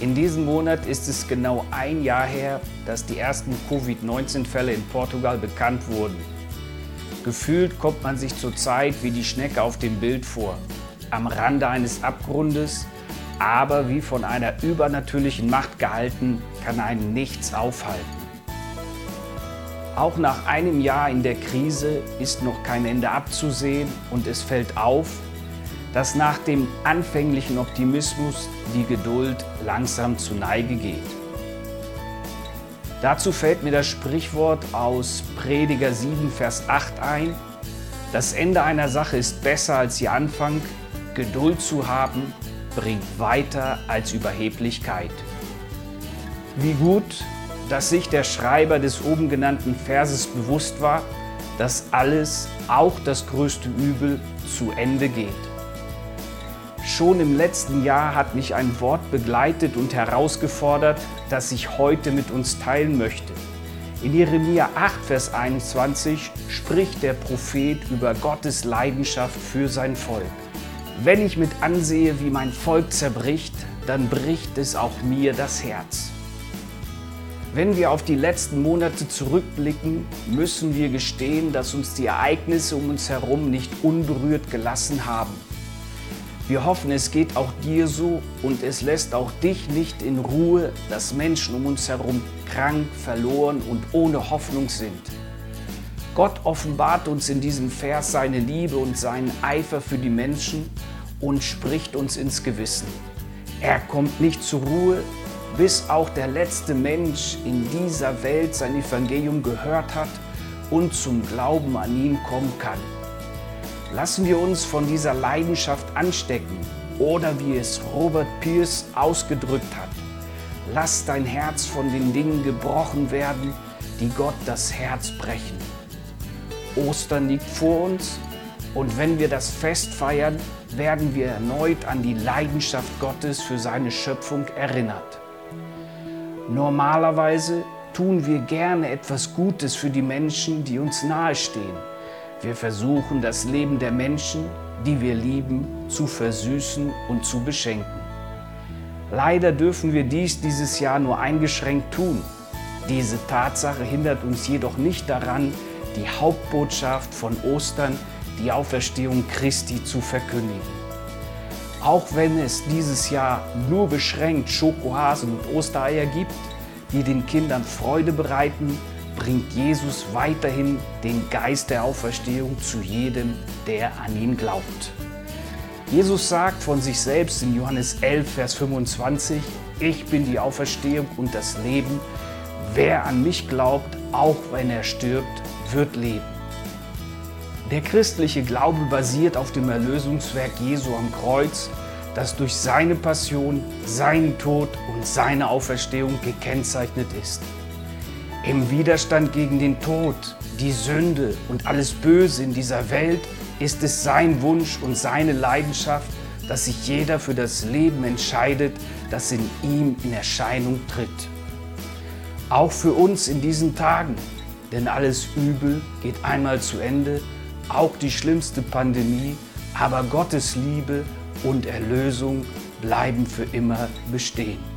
In diesem Monat ist es genau ein Jahr her, dass die ersten Covid-19-Fälle in Portugal bekannt wurden. Gefühlt kommt man sich zurzeit wie die Schnecke auf dem Bild vor, am Rande eines Abgrundes, aber wie von einer übernatürlichen Macht gehalten, kann einen nichts aufhalten. Auch nach einem Jahr in der Krise ist noch kein Ende abzusehen und es fällt auf, dass nach dem anfänglichen Optimismus die Geduld langsam zu Neige geht. Dazu fällt mir das Sprichwort aus Prediger 7, Vers 8 ein. Das Ende einer Sache ist besser als ihr Anfang. Geduld zu haben bringt weiter als Überheblichkeit. Wie gut, dass sich der Schreiber des oben genannten Verses bewusst war, dass alles, auch das größte Übel, zu Ende geht. Schon im letzten Jahr hat mich ein Wort begleitet und herausgefordert, das ich heute mit uns teilen möchte. In Jeremia 8, Vers 21 spricht der Prophet über Gottes Leidenschaft für sein Volk. Wenn ich mit ansehe, wie mein Volk zerbricht, dann bricht es auch mir das Herz. Wenn wir auf die letzten Monate zurückblicken, müssen wir gestehen, dass uns die Ereignisse um uns herum nicht unberührt gelassen haben. Wir hoffen, es geht auch dir so und es lässt auch dich nicht in Ruhe, dass Menschen um uns herum krank, verloren und ohne Hoffnung sind. Gott offenbart uns in diesem Vers seine Liebe und seinen Eifer für die Menschen und spricht uns ins Gewissen. Er kommt nicht zur Ruhe, bis auch der letzte Mensch in dieser Welt sein Evangelium gehört hat und zum Glauben an ihn kommen kann. Lassen wir uns von dieser Leidenschaft anstecken oder wie es Robert Pierce ausgedrückt hat. Lass dein Herz von den Dingen gebrochen werden, die Gott das Herz brechen. Ostern liegt vor uns und wenn wir das Fest feiern, werden wir erneut an die Leidenschaft Gottes für seine Schöpfung erinnert. Normalerweise tun wir gerne etwas Gutes für die Menschen, die uns nahestehen. Wir versuchen, das Leben der Menschen, die wir lieben, zu versüßen und zu beschenken. Leider dürfen wir dies dieses Jahr nur eingeschränkt tun. Diese Tatsache hindert uns jedoch nicht daran, die Hauptbotschaft von Ostern, die Auferstehung Christi, zu verkündigen. Auch wenn es dieses Jahr nur beschränkt Schokohasen und Ostereier gibt, die den Kindern Freude bereiten, bringt Jesus weiterhin den Geist der Auferstehung zu jedem, der an ihn glaubt. Jesus sagt von sich selbst in Johannes 11, Vers 25, ich bin die Auferstehung und das Leben. Wer an mich glaubt, auch wenn er stirbt, wird leben. Der christliche Glaube basiert auf dem Erlösungswerk Jesu am Kreuz, das durch seine Passion, seinen Tod und seine Auferstehung gekennzeichnet ist. Im Widerstand gegen den Tod, die Sünde und alles Böse in dieser Welt ist es sein Wunsch und seine Leidenschaft, dass sich jeder für das Leben entscheidet, das in ihm in Erscheinung tritt. Auch für uns in diesen Tagen, denn alles Übel geht einmal zu Ende, auch die schlimmste Pandemie, aber Gottes Liebe und Erlösung bleiben für immer bestehen.